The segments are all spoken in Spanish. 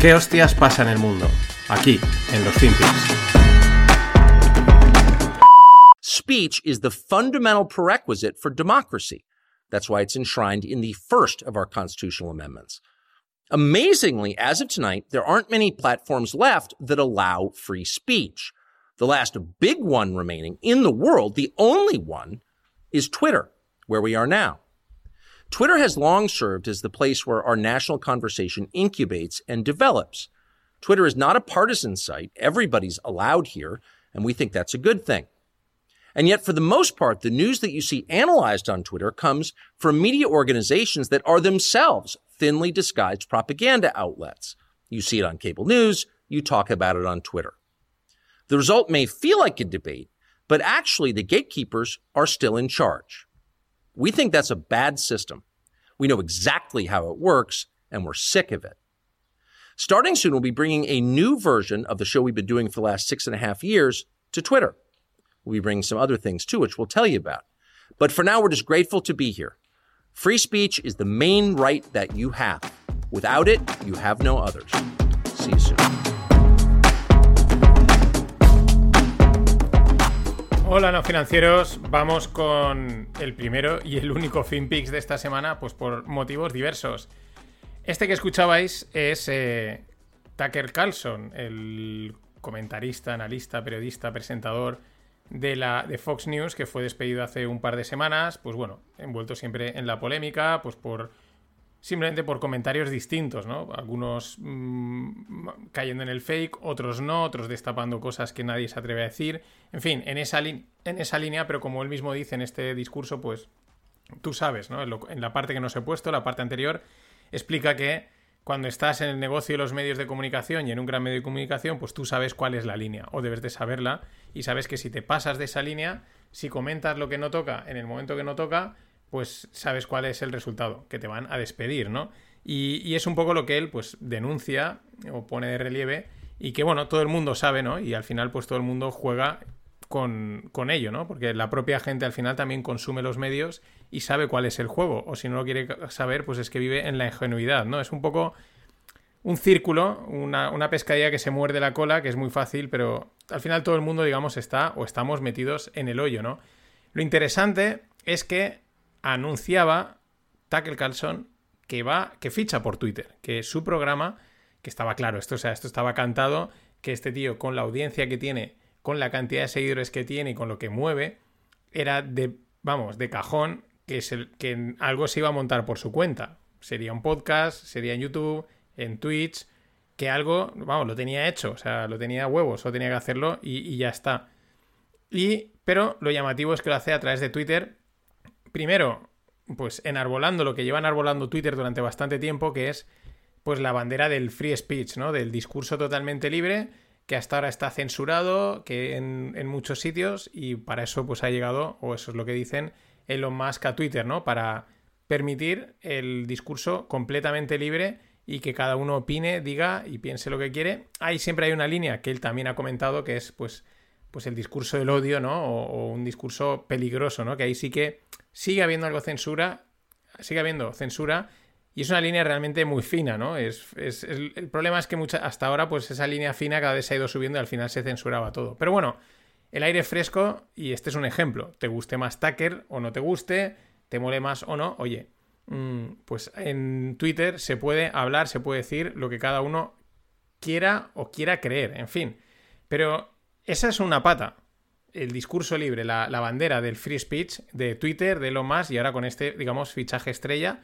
¿Qué hostias pasa en el mundo? Aquí, en los FinPix. Speech is the fundamental prerequisite for democracy. That's why it's enshrined in the first of our constitutional amendments. Amazingly, as of tonight, there aren't many platforms left that allow free speech. The last big one remaining in the world, the only one, is Twitter, where we are now. Twitter has long served as the place where our national conversation incubates and develops. Twitter is not a partisan site. Everybody's allowed here, and we think that's a good thing. And yet, for the most part, the news that you see analyzed on Twitter comes from media organizations that are themselves thinly disguised propaganda outlets. You see it on cable news, you talk about it on Twitter. The result may feel like a debate, but actually the gatekeepers are still in charge. We think that's a bad system. We know exactly how it works, and we're sick of it. Starting soon, we'll be bringing a new version of the show we've been doing for the last six and a half years to Twitter. We'll be bringing some other things too, which we'll tell you about. But for now, we're just grateful to be here. Free speech is the main right that you have. Without it, you have no others. See you soon. Hola, no financieros. Vamos con el primero y el único FinPix de esta semana, pues por motivos diversos. Este que escuchabais es eh, Tucker Carlson, el comentarista, analista, periodista, presentador de, la, de Fox News, que fue despedido hace un par de semanas, pues bueno, envuelto siempre en la polémica, pues por simplemente por comentarios distintos, ¿no? Algunos mmm, cayendo en el fake, otros no, otros destapando cosas que nadie se atreve a decir. En fin, en esa, en esa línea, pero como él mismo dice en este discurso, pues tú sabes, ¿no? En, lo, en la parte que nos he puesto, la parte anterior, explica que cuando estás en el negocio de los medios de comunicación y en un gran medio de comunicación, pues tú sabes cuál es la línea, o debes de saberla, y sabes que si te pasas de esa línea, si comentas lo que no toca en el momento que no toca, pues sabes cuál es el resultado, que te van a despedir, ¿no? Y, es un poco lo que él, pues, denuncia o pone de relieve y que, bueno, todo el mundo sabe, ¿no? Y al final, pues, todo el mundo juega con, con, ello, ¿no? Porque la propia gente al final también consume los medios y sabe cuál es el juego, o si no lo quiere saber, pues es que vive en la ingenuidad, ¿no? Es un poco un círculo, una, una pescadilla que se muerde la cola, que es muy fácil, pero al final todo el mundo, digamos, está o estamos metidos en el hoyo, ¿no? Lo interesante es que anunciaba Tucker Carlson que va, que ficha por Twitter, que su programa, que estaba claro, esto, o sea, esto estaba cantado, que este tío con la audiencia que tiene, con la cantidad de seguidores que tiene y con lo que mueve, era de, vamos, de cajón que, es el, que algo se iba a montar por su cuenta. Sería un podcast, sería en YouTube, en Twitch, que algo, vamos, lo tenía hecho, o sea, lo tenía huevos, o tenía que hacerlo y, y ya está. Y, pero lo llamativo es que lo hace a través de Twitter primero, pues enarbolando lo que lleva enarbolando Twitter durante bastante tiempo, que es pues la bandera del free speech, ¿no? Del discurso totalmente libre, que hasta ahora está censurado, que en, en muchos sitios, y para eso pues ha llegado, o eso es lo que dicen, Elon Musk a Twitter, ¿no? Para permitir el discurso completamente libre y que cada uno opine, diga y piense lo que quiere. Ahí siempre hay una línea que él también ha comentado, que es pues pues el discurso del odio, ¿no? O, o, un discurso peligroso, ¿no? Que ahí sí que sigue habiendo algo censura, sigue habiendo censura y es una línea realmente muy fina, ¿no? Es, el problema es que hasta ahora pues esa línea fina cada vez se ha ido subiendo y al final se censuraba todo. Pero bueno, el aire fresco y este es un ejemplo. Te guste más Tucker o no te guste, te mole más o no, oye, mmm, pues en Twitter se puede hablar, se puede decir lo que cada uno quiera o quiera creer, en fin. Pero esa es una pata. El discurso libre, la, la, bandera del free speech de Twitter, de Elon Musk y ahora con este, digamos, fichaje estrella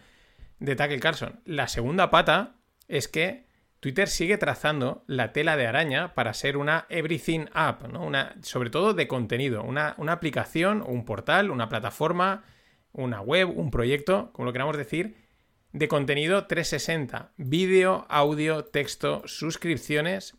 de Tucker Carlson. La segunda pata es que Twitter sigue trazando la tela de araña para ser una everything app, ¿no? Una, sobre todo de contenido, una, una aplicación, un portal, una plataforma, una web, un proyecto, como lo queramos decir, de contenido 360, vídeo, audio, texto, suscripciones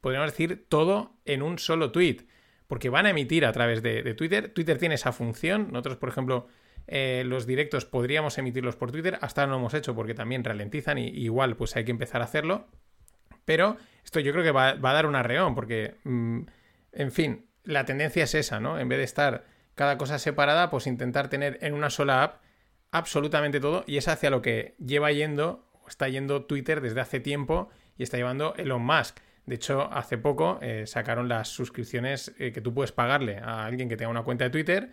podríamos decir todo en un solo tweet, porque van a emitir a través de, Twitter. Twitter tiene esa función. Nosotros, por ejemplo, eh, los directos podríamos emitirlos por Twitter. Hasta no lo hemos hecho porque también ralentizan y, igual pues hay que empezar a hacerlo. Pero esto yo creo que va, a dar un arreón porque, mmm, en fin, la tendencia es esa, ¿no? En vez de estar cada cosa separada, pues intentar tener en una sola app absolutamente todo y es hacia lo que lleva yendo o está yendo Twitter desde hace tiempo y está llevando Elon Musk. De hecho, hace poco eh, sacaron las suscripciones eh, que tú puedes pagarle a alguien que tenga una cuenta de Twitter,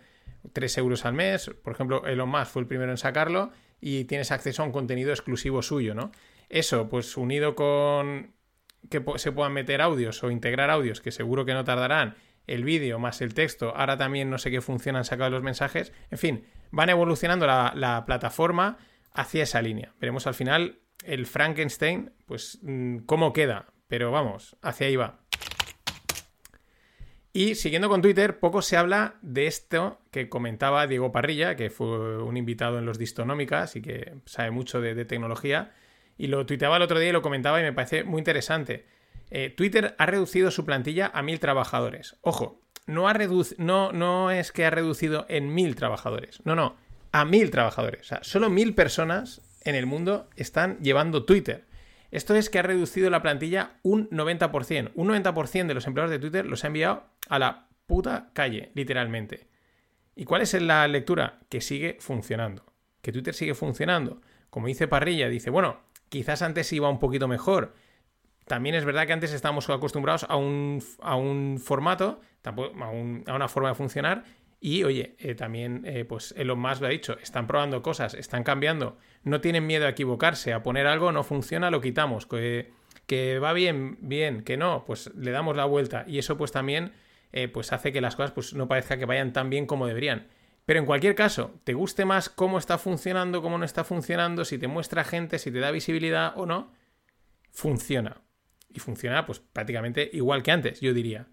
3 euros al mes. Por ejemplo, Elon Musk fue el primero en sacarlo y tienes acceso a un contenido exclusivo suyo, ¿no? Eso, pues unido con que se puedan meter audios o integrar audios, que seguro que no tardarán, el vídeo más el texto, ahora también no sé qué funcionan han los mensajes, en fin, van evolucionando la, la plataforma hacia esa línea. Veremos al final el Frankenstein, pues mm, cómo queda, pero vamos, hacia ahí va. Y siguiendo con Twitter, poco se habla de esto que comentaba Diego Parrilla, que fue un invitado en los Distonómicas y que sabe mucho de, tecnología. Y lo tuiteaba el otro día y lo comentaba y me parece muy interesante. Eh, Twitter ha reducido su plantilla a mil trabajadores. Ojo, no, ha no, no es que ha reducido en mil trabajadores. No, no, a mil trabajadores. O sea, solo mil personas en el mundo están llevando Twitter. Esto es que ha reducido la plantilla un 90%. Un 90% de los empleados de Twitter los ha enviado a la puta calle, literalmente. ¿Y cuál es la lectura? Que sigue funcionando. Que Twitter sigue funcionando. Como dice Parrilla, dice, bueno, quizás antes iba un poquito mejor. También es verdad que antes estábamos acostumbrados a un, a un formato, a, a una forma de funcionar, y oye, eh, también, eh, pues Elon Musk lo ha dicho, están probando cosas, están cambiando, no tienen miedo a equivocarse, a poner algo, no funciona, lo quitamos, que, que va bien, bien, que no, pues le damos la vuelta. Y eso pues también eh, pues hace que las cosas pues no parezca que vayan tan bien como deberían. Pero en cualquier caso, te guste más cómo está funcionando, cómo no está funcionando, si te muestra gente, si te da visibilidad o no, funciona. Y funciona pues prácticamente igual que antes, yo diría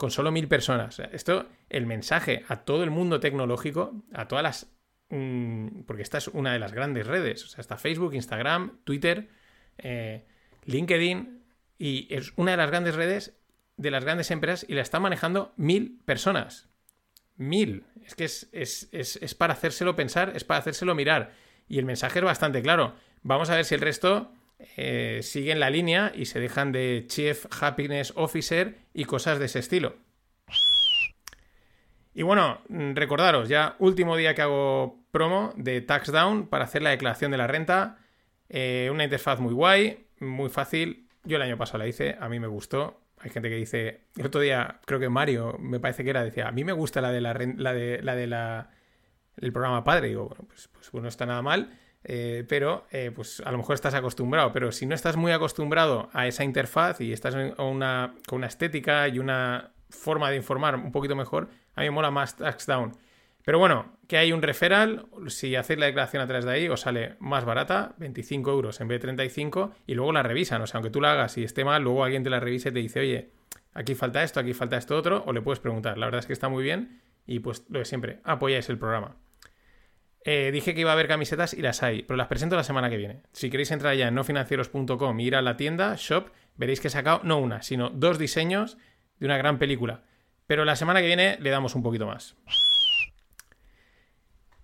con solo mil personas. Esto, el mensaje a todo el mundo tecnológico, a todas las... Mm, porque esta es una de las grandes redes. O sea, está Facebook, Instagram, Twitter, eh, LinkedIn, y es una de las grandes redes de las grandes empresas y la están manejando mil personas. Mil. Es que es, es, para hacérselo pensar, es para hacérselo mirar. Y el mensaje es bastante claro. Vamos a ver si el resto eh, siguen la línea y se dejan de Chief Happiness Officer y cosas de ese estilo. Y bueno, recordaros, ya último día que hago promo de TaxDown para hacer la declaración de la renta. Eh, una interfaz muy guay, muy fácil. Yo el año pasado la hice, a mí me gustó. Hay gente que dice, el otro día creo que Mario, me parece que era, decía, a mí me gusta la de la, la de la el programa padre. Y digo, bueno, pues, pues no está nada mal. Eh, pero eh, pues a lo mejor estás acostumbrado, pero si no estás muy acostumbrado a esa interfaz y estás con una, estética y una forma de informar un poquito mejor, a mí me mola más Taxdown. Pero bueno, que hay un referral, si hacéis la declaración a través de ahí os sale más barata, 25 euros en vez de 35, y luego la revisan, o sea, aunque tú la hagas y esté mal, luego alguien te la revise y te dice, oye, aquí falta esto, aquí falta esto otro, o le puedes preguntar. La verdad es que está muy bien y pues lo de siempre, apoyáis el programa. Eh, dije que iba a haber camisetas y las hay, pero las presento la semana que viene. Si queréis entrar ya en nofinancieros.com y ir a la tienda, shop, veréis que he sacado no una, sino dos diseños de una gran película. Pero la semana que viene le damos un poquito más.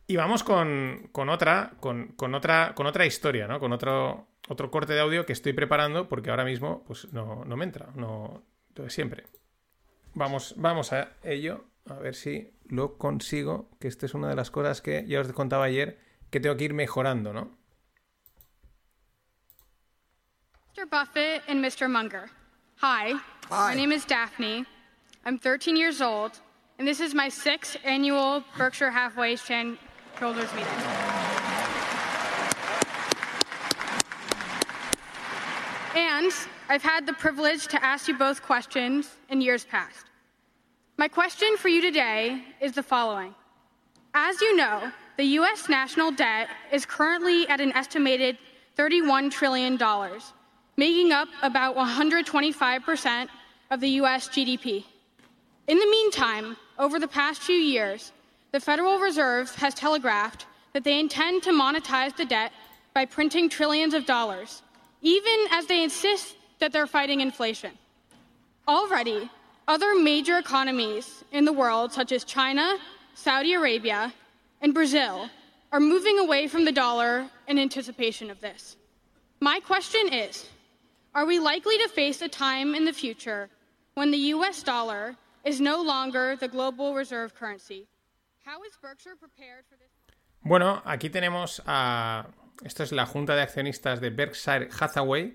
Y vamos con, otra, con, otra, con otra historia, ¿no? Con otro, otro corte de audio que estoy preparando porque ahora mismo pues, no, me entra, no, siempre. Vamos, vamos a ello. A ver si lo consigo, que esta es una de las cosas que ya os contaba ayer que tengo que ir mejorando, ¿no? Mr. Buffett and Mr. Munger. Hi. Hi. My name is Daphne. I'm 13 years old, and this is my sixth annual Berkshire Halfway shareholders meeting. And I've had the privilege to ask you both questions in years past. My question for you today is the following. As you know, the U.S. national debt is currently at an estimated $31 trillion, making up about 125% of the U.S. GDP. In the meantime, over the past few years, the Federal Reserve has telegraphed that they intend to monetize the debt by printing trillions of dollars, even as they insist that they're fighting inflation. Already, other major economies in the world, such as China, Saudi Arabia, and Brazil, are moving away from the dollar in anticipation of this. My question is Are we likely to face a time in the future when the US dollar is no longer the global reserve currency? How is Berkshire prepared for this? Bueno, aquí tenemos a. Esto es la junta de accionistas de Berkshire Hathaway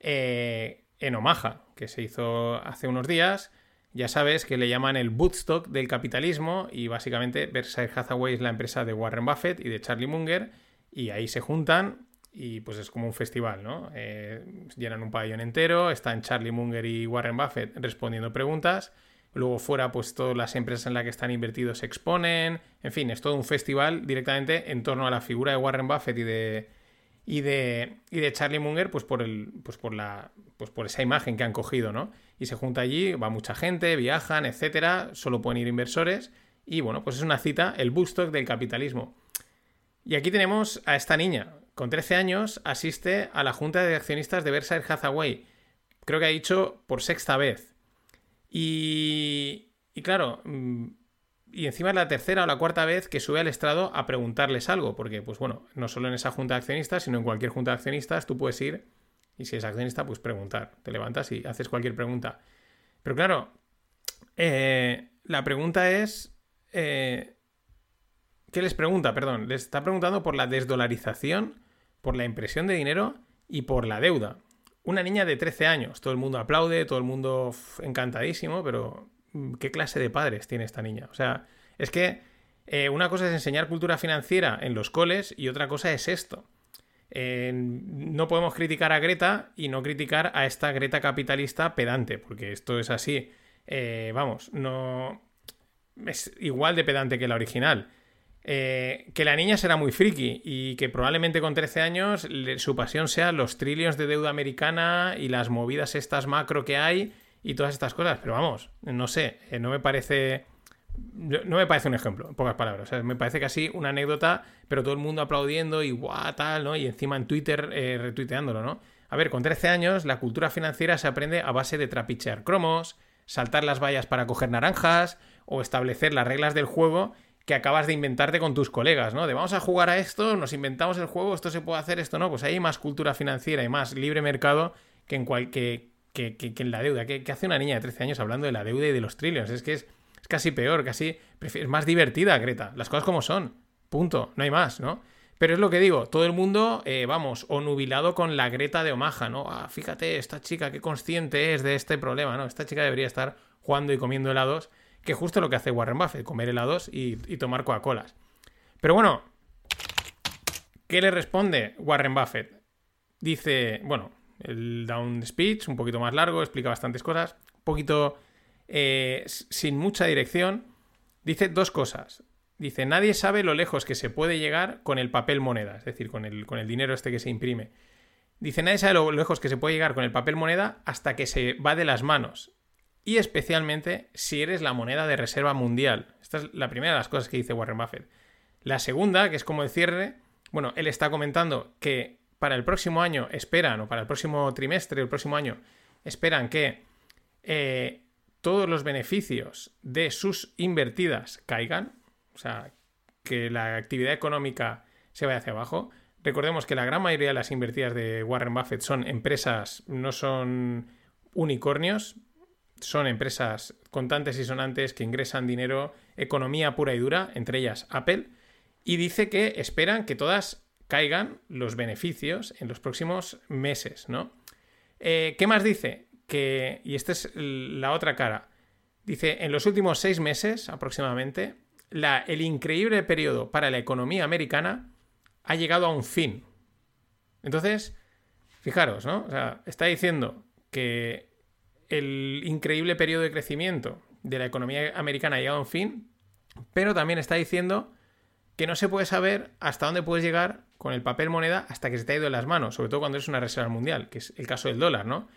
eh, en Omaha, que se hizo hace unos días. Ya sabes que le llaman el bootstock del capitalismo y básicamente Berkshire Hathaway es la empresa de Warren Buffett y de Charlie Munger y ahí se juntan y pues es como un festival, ¿no? Eh, llenan un pabellón entero, están Charlie Munger y Warren Buffett respondiendo preguntas, luego fuera pues todas las empresas en las que están invertidos se exponen, en fin, es todo un festival directamente en torno a la figura de Warren Buffett y de y de, y de Charlie Munger, pues por el, pues por la, pues por esa imagen que han cogido, ¿no? Y se junta allí, va mucha gente, viajan, etcétera, solo pueden ir inversores, y bueno, pues es una cita, el Bustock del capitalismo. Y aquí tenemos a esta niña, con 13 años, asiste a la junta de accionistas de Berkshire Hathaway. Creo que ha dicho por sexta vez. Y, y claro, mm, y encima es la tercera o la cuarta vez que sube al estrado a preguntarles algo, porque, pues bueno, no solo en esa junta de accionistas, sino en cualquier junta de accionistas tú puedes ir y si es accionista, pues preguntar. Te levantas y haces cualquier pregunta. Pero claro, eh, la pregunta es... Eh, ¿Qué les pregunta? Perdón, les está preguntando por la desdolarización, por la impresión de dinero y por la deuda. Una niña de 13 años, todo el mundo aplaude, todo el mundo encantadísimo, pero qué clase de padres tiene esta niña. O sea, es que eh, una cosa es enseñar cultura financiera en los coles y otra cosa es esto. no podemos criticar a Greta y no criticar a esta Greta capitalista pedante, porque esto es así. Eh, vamos, no. Es igual de pedante que la original. Eh, que la niña será muy friki y que probablemente con 13 años su pasión sea los trillones de deuda americana y las movidas estas macro que hay y todas estas cosas. Pero vamos, no sé, eh, no me parece. No me parece un ejemplo, en pocas palabras. me parece casi una anécdota, pero todo el mundo aplaudiendo y guau, tal, ¿no? Y encima en Twitter eh, retuiteándolo, ¿no? A ver, con 13 años la cultura financiera se aprende a base de trapichear cromos, saltar las vallas para coger naranjas o establecer las reglas del juego que acabas de inventarte con tus colegas, ¿no? De vamos a jugar a esto, nos inventamos el juego, esto se puede hacer, esto no. Pues hay más cultura financiera y más libre mercado que en, cual, que, en la deuda. ¿Qué, hace una niña de 13 años hablando de la deuda y de los trillones? Es que es, casi peor, casi es más divertida, Greta. Las cosas como son. Punto. No hay más, ¿no? Pero es lo que digo, todo el mundo, eh, vamos, o nubilado con la Greta de Omaha, ¿no? Ah, fíjate, esta chica qué consciente es de este problema, ¿no? Esta chica debería estar jugando y comiendo helados, que es justo lo que hace Warren Buffett, comer helados y, y tomar Coca-Colas. Pero bueno, ¿qué le responde Warren Buffett? Dice, bueno, el down speech, un poquito más largo, explica bastantes cosas, un poquito eh, sin mucha dirección. Dice dos cosas. Dice, nadie sabe lo lejos que se puede llegar con el papel moneda, es decir, con el, con el dinero este que se imprime. Dice, nadie sabe lo lejos que se puede llegar con el papel moneda hasta que se va de las manos. Y especialmente si eres la moneda de reserva mundial. Esta es la primera de las cosas que dice Warren Buffett. La segunda, que es como el cierre, bueno, él está comentando que para el próximo año esperan, o para el próximo trimestre, el próximo año, esperan que eh, todos los beneficios de sus invertidas caigan, o sea, que la actividad económica se vaya hacia abajo. Recordemos que la gran mayoría de las invertidas de Warren Buffett son empresas, no son unicornios, son empresas contantes y sonantes que ingresan dinero, economía pura y dura, entre ellas Apple, y dice que esperan que todas caigan los beneficios en los próximos meses, ¿no? Eh, ¿Qué más dice? Que, y esta es la otra cara, dice, en los últimos seis meses aproximadamente, el increíble periodo para la economía americana ha llegado a un fin. Entonces, fijaros, ¿no? O sea, está diciendo que el increíble periodo de crecimiento de la economía americana ha llegado a un fin, pero también está diciendo que no se puede saber hasta dónde puedes llegar con el papel moneda hasta que se te ha ido de las manos, sobre todo cuando es una reserva mundial, que es el caso del dólar, ¿no?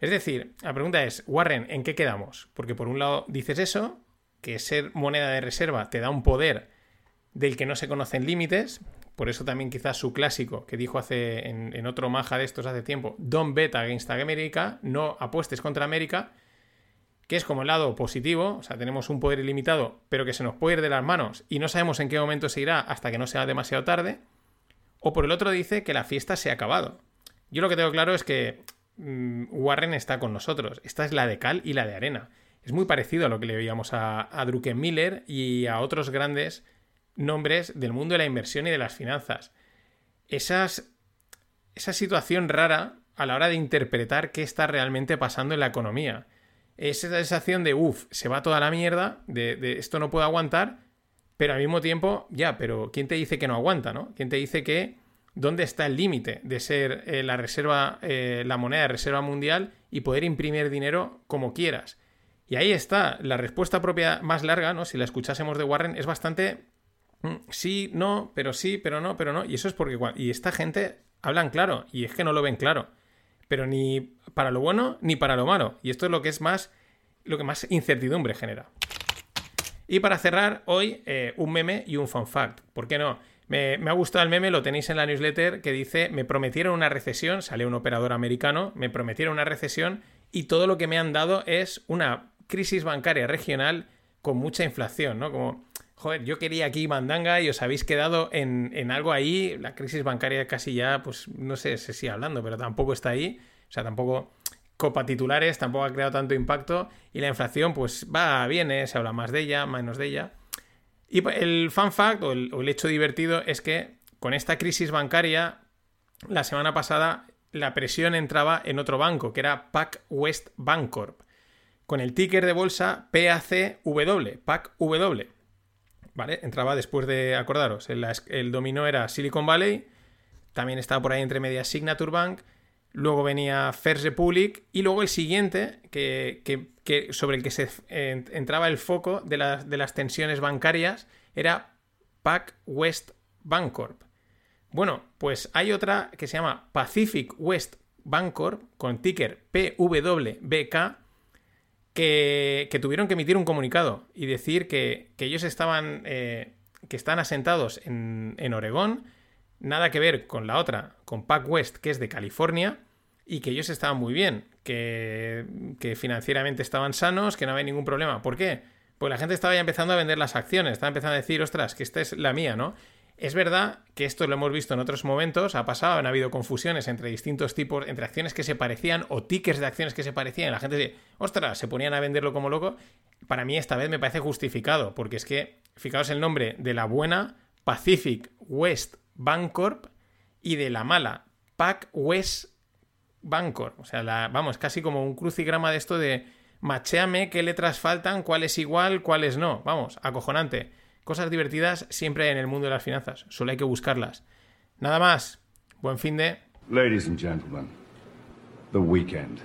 Es decir, la pregunta es, Warren, ¿en qué quedamos? Porque por un lado dices eso, que ser moneda de reserva te da un poder del que no se conocen límites, por eso también quizás su clásico que dijo hace en, en otro maja de estos hace tiempo, don't bet against America, no apuestes contra América, que es como el lado positivo, o sea, tenemos un poder ilimitado, pero que se nos puede ir de las manos y no sabemos en qué momento se irá hasta que no sea demasiado tarde, o por el otro dice que la fiesta se ha acabado. Yo lo que tengo claro es que mm, Warren está con nosotros, esta es la de cal y la de arena. Es muy parecido a lo que le veíamos a, a Druckenmiller y a otros grandes nombres del mundo de la inversión y de las finanzas. Esas, esa situación rara a la hora de interpretar qué está realmente pasando en la economía. Esa sensación de, uff, se va toda la mierda, de, de, esto no puedo aguantar, pero al mismo tiempo, ya, pero ¿quién te dice que no aguanta, no? ¿Quién te dice que dónde está el límite de ser eh, la reserva, eh, la moneda de reserva mundial y poder imprimir dinero como quieras? Y ahí está, la respuesta propia más larga, ¿no? Si la escuchásemos de Warren, es bastante mm, sí, no, pero sí, pero no, pero no. Y eso es porque y esta gente hablan claro, y es que no lo ven claro. Pero ni para lo bueno ni para lo malo. Y esto es lo que es más. lo que más incertidumbre genera. Y para cerrar, hoy eh, un meme y un fun fact. ¿Por qué no? Me, me, ha gustado el meme, lo tenéis en la newsletter, que dice, me prometieron una recesión, sale un operador americano, me prometieron una recesión y todo lo que me han dado es una crisis bancaria regional con mucha inflación, ¿no? Como, joder, yo quería aquí mandanga y os habéis quedado en, algo ahí, la crisis bancaria casi ya, pues no sé si sigue hablando, pero tampoco está ahí, o sea, tampoco copa titulares, tampoco ha creado tanto impacto y la inflación pues va, viene, se habla más de ella, menos de ella. Y el fun fact o el, hecho divertido es que con esta crisis bancaria, la semana pasada la presión entraba en otro banco, que era Pac West Bancorp con el ticker de bolsa PACW, PACW. ¿Vale? Entraba después de, acordaros, el, el dominó era Silicon Valley, también estaba por ahí entre medias Signature Bank, luego venía First Republic y luego el siguiente, que, sobre el que se entraba el foco de, las tensiones bancarias, era Pac West Bancorp. Bueno, pues hay otra que se llama Pacific West Bancorp con ticker PWBK que, tuvieron que emitir un comunicado y decir que, ellos estaban, eh, que están asentados en, en, Oregón, nada que ver con la otra, con Pac West, que es de California, y que ellos estaban muy bien, que, que financieramente estaban sanos, que no había ningún problema. ¿Por qué? Pues la gente estaba ya empezando a vender las acciones, estaba empezando a decir, ostras, que esta es la mía, ¿no? Es verdad que esto lo hemos visto en otros momentos, ha pasado, han habido confusiones entre distintos tipos, entre acciones que se parecían o tickets de acciones que se parecían. La gente dice, ostras, se ponían a venderlo como loco. Para mí esta vez me parece justificado, porque es que, fijaos el nombre de la buena, Pacific West Bancorp, y de la mala, Pac West Bancorp. O sea, vamos, casi como un crucigrama de esto de machéame qué letras faltan, cuál es igual, cuál es no. Vamos, acojonante. Cosas divertidas siempre en el mundo de las finanzas, solo hay que buscarlas. Nada más, buen fin de... Ladies and gentlemen, the weekend.